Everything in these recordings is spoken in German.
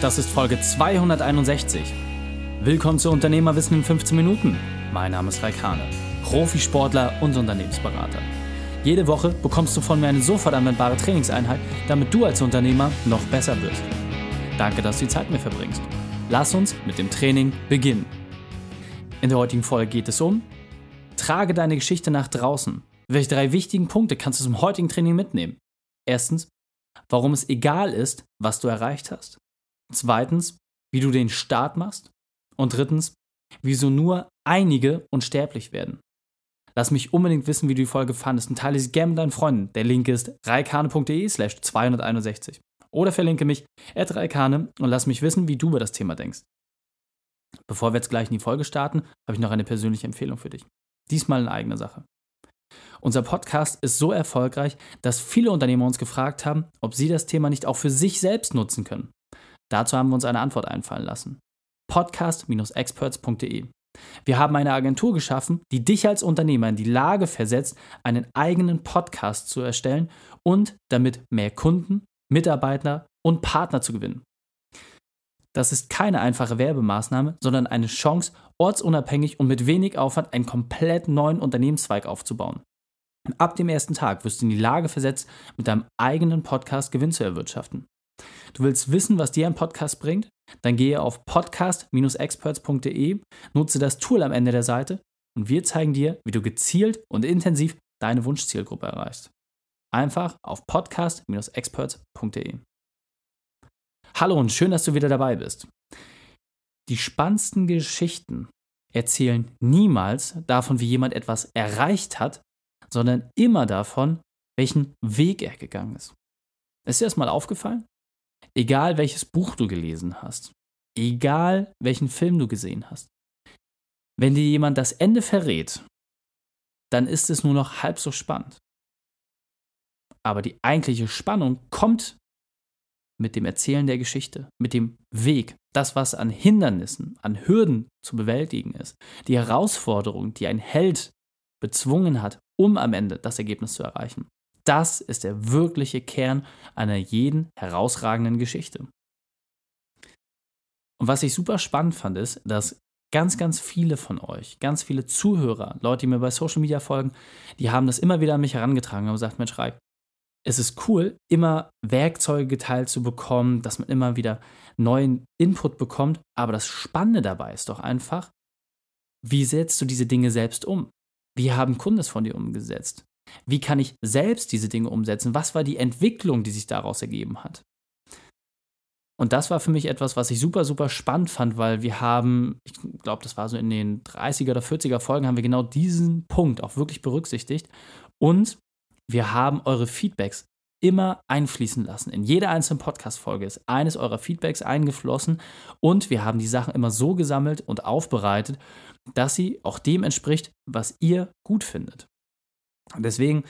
das ist Folge 261. Willkommen zu Unternehmerwissen in 15 Minuten. Mein Name ist Raikane, Profisportler und Unternehmensberater. Jede Woche bekommst du von mir eine sofort anwendbare Trainingseinheit, damit du als Unternehmer noch besser wirst. Danke, dass du die Zeit mit mir verbringst. Lass uns mit dem Training beginnen. In der heutigen Folge geht es um Trage deine Geschichte nach draußen. Welche drei wichtigen Punkte kannst du zum heutigen Training mitnehmen? Erstens, warum es egal ist, was du erreicht hast. Zweitens, wie du den Start machst. Und drittens, wieso nur einige unsterblich werden. Lass mich unbedingt wissen, wie du die Folge fandest und teile sie gerne mit deinen Freunden. Der Link ist reikane.de slash 261. Oder verlinke mich at reikane und lass mich wissen, wie du über das Thema denkst. Bevor wir jetzt gleich in die Folge starten, habe ich noch eine persönliche Empfehlung für dich. Diesmal in eigener Sache. Unser Podcast ist so erfolgreich, dass viele Unternehmer uns gefragt haben, ob sie das Thema nicht auch für sich selbst nutzen können. Dazu haben wir uns eine Antwort einfallen lassen. Podcast-experts.de. Wir haben eine Agentur geschaffen, die dich als Unternehmer in die Lage versetzt, einen eigenen Podcast zu erstellen und damit mehr Kunden, Mitarbeiter und Partner zu gewinnen. Das ist keine einfache Werbemaßnahme, sondern eine Chance, ortsunabhängig und mit wenig Aufwand einen komplett neuen Unternehmenszweig aufzubauen. Ab dem ersten Tag wirst du in die Lage versetzt, mit deinem eigenen Podcast Gewinn zu erwirtschaften. Du willst wissen, was dir ein Podcast bringt? Dann gehe auf podcast-experts.de, nutze das Tool am Ende der Seite und wir zeigen dir, wie du gezielt und intensiv deine Wunschzielgruppe erreichst. Einfach auf podcast-experts.de. Hallo und schön, dass du wieder dabei bist. Die spannendsten Geschichten erzählen niemals davon, wie jemand etwas erreicht hat, sondern immer davon, welchen Weg er gegangen ist. Ist dir das mal aufgefallen? Egal welches Buch du gelesen hast, egal welchen Film du gesehen hast, wenn dir jemand das Ende verrät, dann ist es nur noch halb so spannend. Aber die eigentliche Spannung kommt mit dem Erzählen der Geschichte, mit dem Weg, das, was an Hindernissen, an Hürden zu bewältigen ist, die Herausforderung, die ein Held bezwungen hat, um am Ende das Ergebnis zu erreichen. Das ist der wirkliche Kern einer jeden herausragenden Geschichte. Und was ich super spannend fand, ist, dass ganz, ganz viele von euch, ganz viele Zuhörer, Leute, die mir bei Social Media folgen, die haben das immer wieder an mich herangetragen und gesagt, Mensch, Reik, es ist cool, immer Werkzeuge geteilt zu bekommen, dass man immer wieder neuen Input bekommt. Aber das Spannende dabei ist doch einfach, wie setzt du diese Dinge selbst um? Wie haben Kunden es von dir umgesetzt? Wie kann ich selbst diese Dinge umsetzen? Was war die Entwicklung, die sich daraus ergeben hat? Und das war für mich etwas, was ich super, super spannend fand, weil wir haben, ich glaube, das war so in den 30er oder 40er Folgen, haben wir genau diesen Punkt auch wirklich berücksichtigt. Und wir haben eure Feedbacks immer einfließen lassen. In jeder einzelnen Podcast-Folge ist eines eurer Feedbacks eingeflossen und wir haben die Sachen immer so gesammelt und aufbereitet, dass sie auch dem entspricht, was ihr gut findet. Deswegen,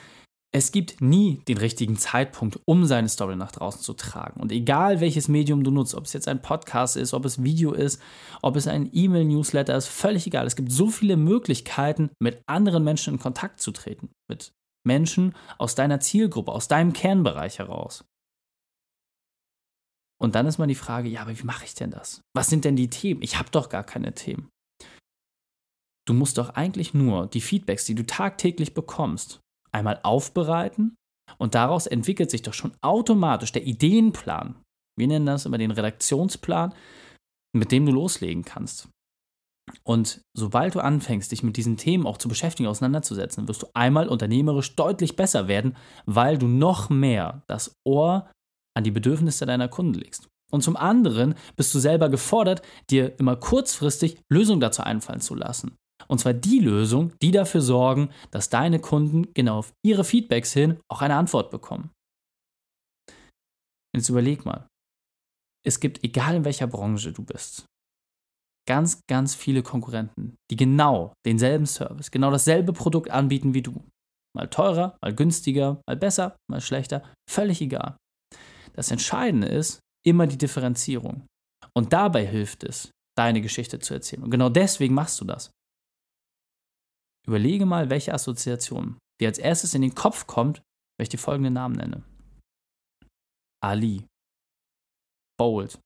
es gibt nie den richtigen Zeitpunkt, um seine Story nach draußen zu tragen. Und egal welches Medium du nutzt, ob es jetzt ein Podcast ist, ob es Video ist, ob es ein E-Mail-Newsletter ist, völlig egal. Es gibt so viele Möglichkeiten, mit anderen Menschen in Kontakt zu treten. Mit Menschen aus deiner Zielgruppe, aus deinem Kernbereich heraus. Und dann ist mal die Frage, ja, aber wie mache ich denn das? Was sind denn die Themen? Ich habe doch gar keine Themen. Du musst doch eigentlich nur die Feedbacks, die du tagtäglich bekommst, einmal aufbereiten und daraus entwickelt sich doch schon automatisch der Ideenplan. Wir nennen das immer den Redaktionsplan, mit dem du loslegen kannst. Und sobald du anfängst, dich mit diesen Themen auch zu beschäftigen, auseinanderzusetzen, wirst du einmal unternehmerisch deutlich besser werden, weil du noch mehr das Ohr an die Bedürfnisse deiner Kunden legst. Und zum anderen bist du selber gefordert, dir immer kurzfristig Lösungen dazu einfallen zu lassen. Und zwar die Lösung, die dafür sorgen, dass deine Kunden genau auf ihre Feedbacks hin auch eine Antwort bekommen. Jetzt überleg mal. Es gibt, egal in welcher Branche du bist, ganz, ganz viele Konkurrenten, die genau denselben Service, genau dasselbe Produkt anbieten wie du. Mal teurer, mal günstiger, mal besser, mal schlechter, völlig egal. Das Entscheidende ist immer die Differenzierung. Und dabei hilft es, deine Geschichte zu erzählen. Und genau deswegen machst du das. Überlege mal, welche Assoziation dir als erstes in den Kopf kommt, wenn ich die folgenden Namen nenne. Ali, Bold,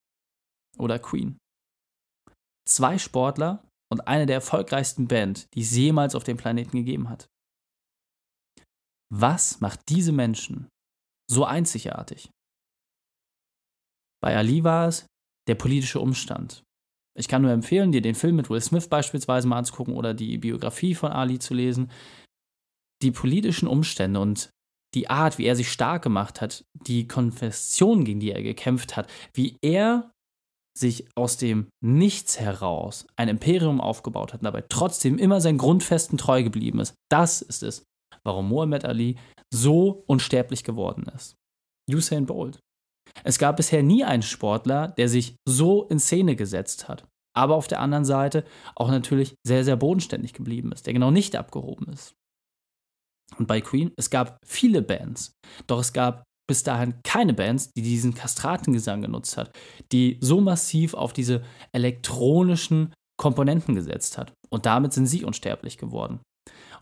oder Queen. Zwei Sportler und eine der erfolgreichsten Band, die es jemals auf dem Planeten gegeben hat. Was macht diese Menschen so einzigartig? Bei Ali war es der politische Umstand. Ich kann nur empfehlen, dir den Film mit Will Smith beispielsweise mal anzugucken oder die Biografie von Ali zu lesen. Die politischen Umstände und die Art, wie er sich stark gemacht hat, die Konfession, gegen die er gekämpft hat, wie er sich aus dem Nichts heraus ein Imperium aufgebaut hat und dabei trotzdem immer seinen Grundfesten treu geblieben ist. Das ist es, warum Muhammad Ali so unsterblich geworden ist. Usain Bolt. Es gab bisher nie einen Sportler, der sich so in Szene gesetzt hat, aber auf der anderen Seite auch natürlich sehr, sehr bodenständig geblieben ist, der genau nicht abgehoben ist. Und bei Queen, es gab viele Bands, doch es gab bis dahin keine Bands, die diesen Kastratengesang genutzt hat, die so massiv auf diese elektronischen Komponenten gesetzt hat. Und damit sind sie unsterblich geworden.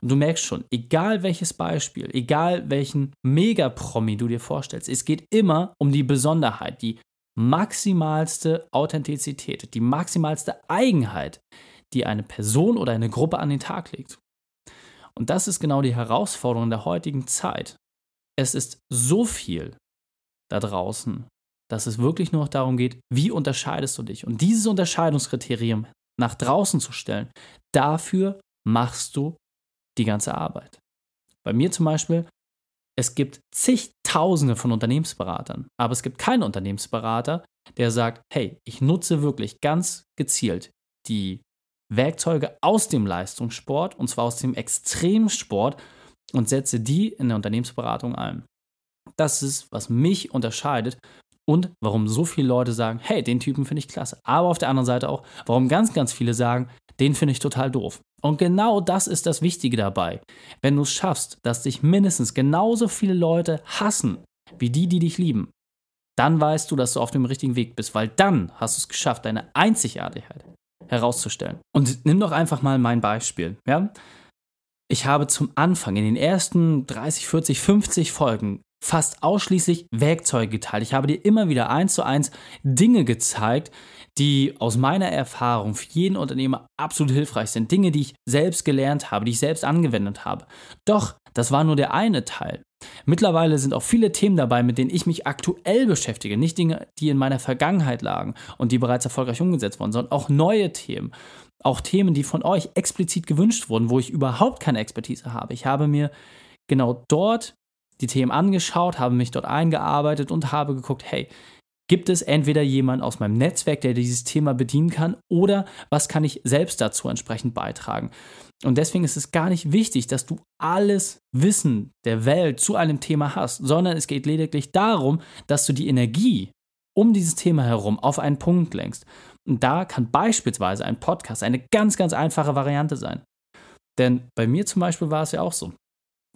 Und du merkst schon, egal welches Beispiel, egal welchen Mega-Promi du dir vorstellst, es geht immer um die Besonderheit, die maximalste Authentizität, die maximalste Eigenheit, die eine Person oder eine Gruppe an den Tag legt. Und das ist genau die Herausforderung der heutigen Zeit es ist so viel da draußen, dass es wirklich nur noch darum geht, wie unterscheidest du dich? Und dieses Unterscheidungskriterium nach draußen zu stellen, dafür machst du die ganze Arbeit. Bei mir zum Beispiel, es gibt zigtausende von Unternehmensberatern, aber es gibt keinen Unternehmensberater, der sagt, hey, ich nutze wirklich ganz gezielt die Werkzeuge aus dem Leistungssport, und zwar aus dem Extremsport, und setze die in der Unternehmensberatung ein. Das ist, was mich unterscheidet und warum so viele Leute sagen, hey, den Typen finde ich klasse. Aber auf der anderen Seite auch, warum ganz, ganz viele sagen, den finde ich total doof. Und genau das ist das Wichtige dabei. Wenn du es schaffst, dass dich mindestens genauso viele Leute hassen, wie die, die dich lieben, dann weißt du, dass du auf dem richtigen Weg bist, weil dann hast du es geschafft, deine Einzigartigkeit herauszustellen. Und nimm doch einfach mal mein Beispiel. Ja? Ich habe zum Anfang in den ersten 30, 40, 50 Folgen fast ausschließlich Werkzeuge geteilt. Ich habe dir immer wieder eins zu eins Dinge gezeigt, die aus meiner Erfahrung für jeden Unternehmer absolut hilfreich sind. Dinge, die ich selbst gelernt habe, die ich selbst angewendet habe. Doch, das war nur der eine Teil. Mittlerweile sind auch viele Themen dabei, mit denen ich mich aktuell beschäftige. Nicht Dinge, die in meiner Vergangenheit lagen und die bereits erfolgreich umgesetzt wurden, sondern auch neue Themen auch Themen, die von euch explizit gewünscht wurden, wo ich überhaupt keine Expertise habe. Ich habe mir genau dort die Themen angeschaut, habe mich dort eingearbeitet und habe geguckt, hey, gibt es entweder jemanden aus meinem Netzwerk, der dieses Thema bedienen kann, oder was kann ich selbst dazu entsprechend beitragen? Und deswegen ist es gar nicht wichtig, dass du alles Wissen der Welt zu einem Thema hast, sondern es geht lediglich darum, dass du die Energie um dieses Thema herum auf einen Punkt lenkst. Und da kann beispielsweise ein Podcast eine ganz, ganz einfache Variante sein. Denn bei mir zum Beispiel war es ja auch so.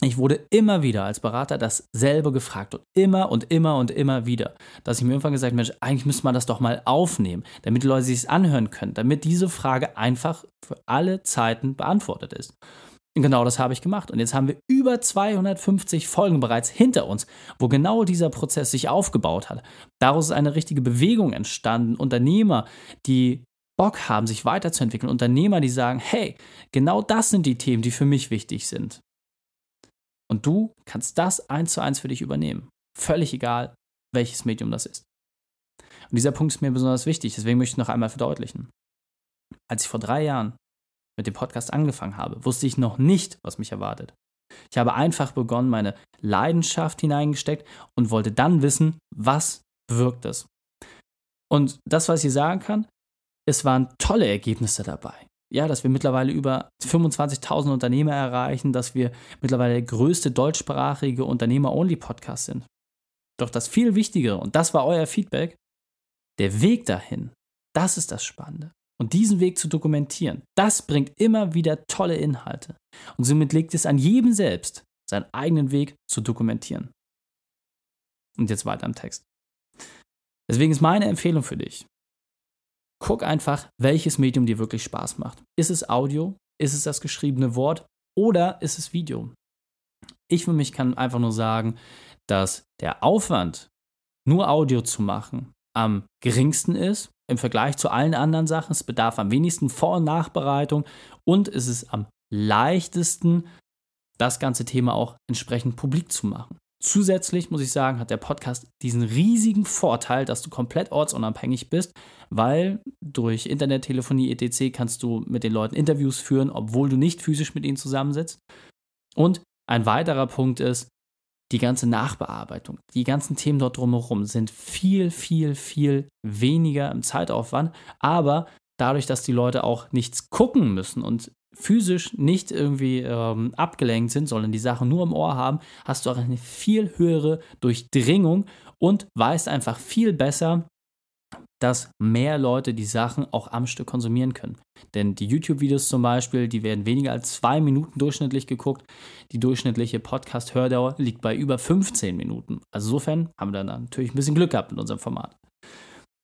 Ich wurde immer wieder als Berater dasselbe gefragt und immer und immer und immer wieder, dass ich mir irgendwann gesagt habe, Mensch, eigentlich müsste man das doch mal aufnehmen, damit die Leute sich es anhören können, damit diese Frage einfach für alle Zeiten beantwortet ist. Und genau das habe ich gemacht. Und jetzt haben wir über 250 Folgen bereits hinter uns, wo genau dieser Prozess sich aufgebaut hat. Daraus ist eine richtige Bewegung entstanden. Unternehmer, die Bock haben, sich weiterzuentwickeln. Unternehmer, die sagen, hey, genau das sind die Themen, die für mich wichtig sind. Und du kannst das eins zu eins für dich übernehmen. Völlig egal, welches Medium das ist. Und dieser Punkt ist mir besonders wichtig, deswegen möchte ich noch einmal verdeutlichen. Als ich vor drei Jahren mit dem Podcast angefangen habe, wusste ich noch nicht, was mich erwartet. Ich habe einfach begonnen, meine Leidenschaft hineingesteckt und wollte dann wissen, was wirkt es. Und das, was ich sagen kann, es waren tolle Ergebnisse dabei. Ja, dass wir mittlerweile über 25.000 Unternehmer erreichen, dass wir mittlerweile der größte deutschsprachige Unternehmer-Only-Podcast sind. Doch das viel Wichtigere, und das war euer Feedback, der Weg dahin, das ist das Spannende. Und diesen Weg zu dokumentieren, das bringt immer wieder tolle Inhalte. Und somit liegt es an jedem selbst, seinen eigenen Weg zu dokumentieren. Und jetzt weiter im Text. Deswegen ist meine Empfehlung für dich, guck einfach, welches Medium dir wirklich Spaß macht. Ist es Audio? Ist es das geschriebene Wort? Oder ist es Video? Ich für mich kann einfach nur sagen, dass der Aufwand, nur Audio zu machen, am geringsten ist im Vergleich zu allen anderen Sachen. Es bedarf am wenigsten Vor- und Nachbereitung und es ist am leichtesten, das ganze Thema auch entsprechend publik zu machen. Zusätzlich muss ich sagen, hat der Podcast diesen riesigen Vorteil, dass du komplett ortsunabhängig bist, weil durch Internettelefonie etc. kannst du mit den Leuten Interviews führen, obwohl du nicht physisch mit ihnen zusammensitzt. Und ein weiterer Punkt ist, die ganze Nachbearbeitung, die ganzen Themen dort drumherum sind viel, viel, viel weniger im Zeitaufwand, aber dadurch, dass die Leute auch nichts gucken müssen und physisch nicht irgendwie ähm, abgelenkt sind, sondern die Sachen nur im Ohr haben, hast du auch eine viel höhere Durchdringung und weißt einfach viel besser, dass mehr Leute die Sachen auch am Stück konsumieren können. Denn die YouTube-Videos zum Beispiel, die werden weniger als zwei Minuten durchschnittlich geguckt. Die durchschnittliche Podcast-Hördauer liegt bei über 15 Minuten. Also insofern haben wir dann natürlich ein bisschen Glück gehabt mit unserem Format.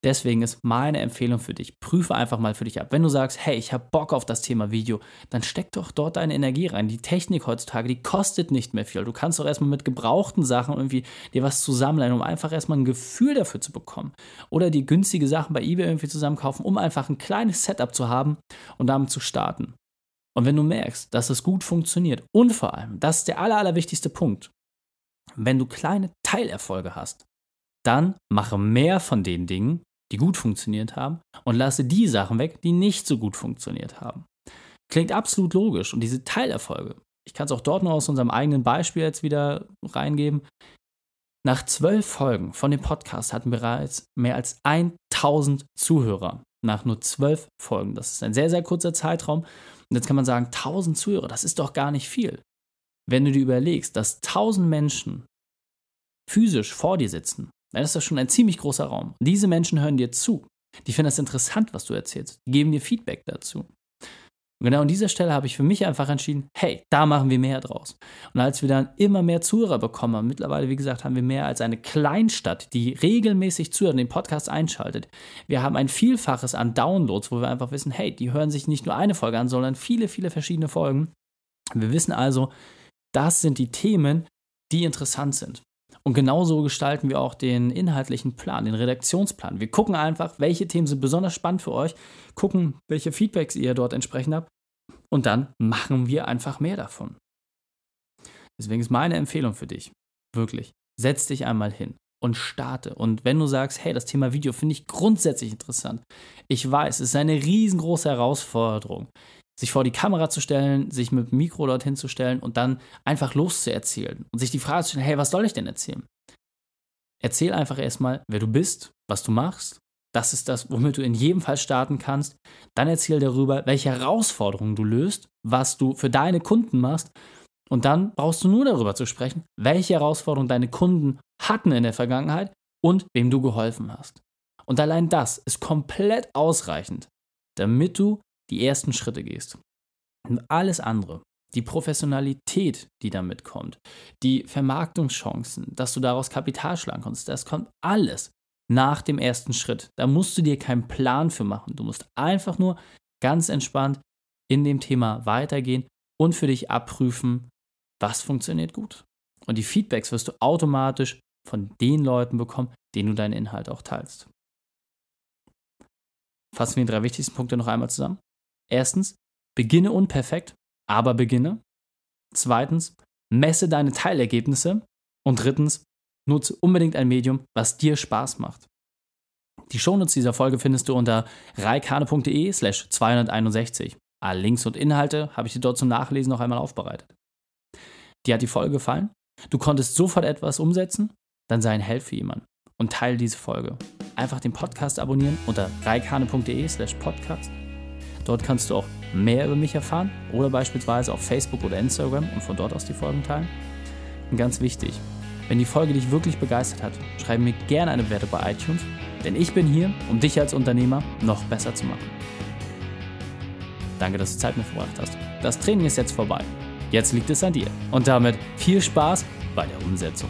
Deswegen ist meine Empfehlung für dich, prüfe einfach mal für dich ab. Wenn du sagst, hey, ich habe Bock auf das Thema Video, dann steck doch dort deine Energie rein. Die Technik heutzutage, die kostet nicht mehr viel. Du kannst doch erstmal mit gebrauchten Sachen irgendwie dir was zusammenleihen, um einfach erstmal ein Gefühl dafür zu bekommen. Oder die günstige Sachen bei eBay irgendwie zusammenkaufen, um einfach ein kleines Setup zu haben und damit zu starten. Und wenn du merkst, dass es gut funktioniert und vor allem, das ist der aller, allerwichtigste Punkt, wenn du kleine Teilerfolge hast, dann mache mehr von den Dingen, die gut funktioniert haben, und lasse die Sachen weg, die nicht so gut funktioniert haben. Klingt absolut logisch. Und diese Teilerfolge, ich kann es auch dort nur aus unserem eigenen Beispiel jetzt wieder reingeben. Nach zwölf Folgen von dem Podcast hatten bereits mehr als 1000 Zuhörer. Nach nur zwölf Folgen. Das ist ein sehr, sehr kurzer Zeitraum. Und jetzt kann man sagen, 1000 Zuhörer, das ist doch gar nicht viel. Wenn du dir überlegst, dass 1000 Menschen physisch vor dir sitzen dann ist das schon ein ziemlich großer Raum. Diese Menschen hören dir zu. Die finden das interessant, was du erzählst. Die geben dir Feedback dazu. Und genau an dieser Stelle habe ich für mich einfach entschieden, hey, da machen wir mehr draus. Und als wir dann immer mehr Zuhörer bekommen haben, mittlerweile, wie gesagt, haben wir mehr als eine Kleinstadt, die regelmäßig zuhört und den Podcast einschaltet. Wir haben ein Vielfaches an Downloads, wo wir einfach wissen, hey, die hören sich nicht nur eine Folge an, sondern viele, viele verschiedene Folgen. Wir wissen also, das sind die Themen, die interessant sind. Und genauso gestalten wir auch den inhaltlichen Plan, den Redaktionsplan. Wir gucken einfach, welche Themen sind besonders spannend für euch, gucken, welche Feedbacks ihr dort entsprechend habt und dann machen wir einfach mehr davon. Deswegen ist meine Empfehlung für dich, wirklich, setz dich einmal hin und starte. Und wenn du sagst, hey, das Thema Video finde ich grundsätzlich interessant, ich weiß, es ist eine riesengroße Herausforderung sich vor die Kamera zu stellen, sich mit dem Mikro dorthin zu stellen und dann einfach loszuerzählen und sich die Frage zu stellen, hey, was soll ich denn erzählen? Erzähl einfach erstmal, wer du bist, was du machst. Das ist das, womit du in jedem Fall starten kannst. Dann erzähl darüber, welche Herausforderungen du löst, was du für deine Kunden machst. Und dann brauchst du nur darüber zu sprechen, welche Herausforderungen deine Kunden hatten in der Vergangenheit und wem du geholfen hast. Und allein das ist komplett ausreichend, damit du die ersten Schritte gehst. Und alles andere, die Professionalität, die damit kommt, die Vermarktungschancen, dass du daraus Kapital schlagen kannst, das kommt alles nach dem ersten Schritt. Da musst du dir keinen Plan für machen. Du musst einfach nur ganz entspannt in dem Thema weitergehen und für dich abprüfen, was funktioniert gut. Und die Feedbacks wirst du automatisch von den Leuten bekommen, denen du deinen Inhalt auch teilst. Fassen wir die drei wichtigsten Punkte noch einmal zusammen. Erstens, beginne unperfekt, aber beginne. Zweitens, messe deine Teilergebnisse. Und drittens, nutze unbedingt ein Medium, was dir Spaß macht. Die Shownotes dieser Folge findest du unter reikane.de slash 261. Alle Links und Inhalte habe ich dir dort zum Nachlesen noch einmal aufbereitet. Dir hat die Folge gefallen? Du konntest sofort etwas umsetzen? Dann sei ein Held für jemanden und teile diese Folge. Einfach den Podcast abonnieren unter reikane.de slash podcast Dort kannst du auch mehr über mich erfahren oder beispielsweise auf Facebook oder Instagram und von dort aus die Folgen teilen. Und ganz wichtig, wenn die Folge dich wirklich begeistert hat, schreib mir gerne eine Bewertung bei iTunes, denn ich bin hier, um dich als Unternehmer noch besser zu machen. Danke, dass du Zeit mit verbracht hast. Das Training ist jetzt vorbei. Jetzt liegt es an dir. Und damit viel Spaß bei der Umsetzung.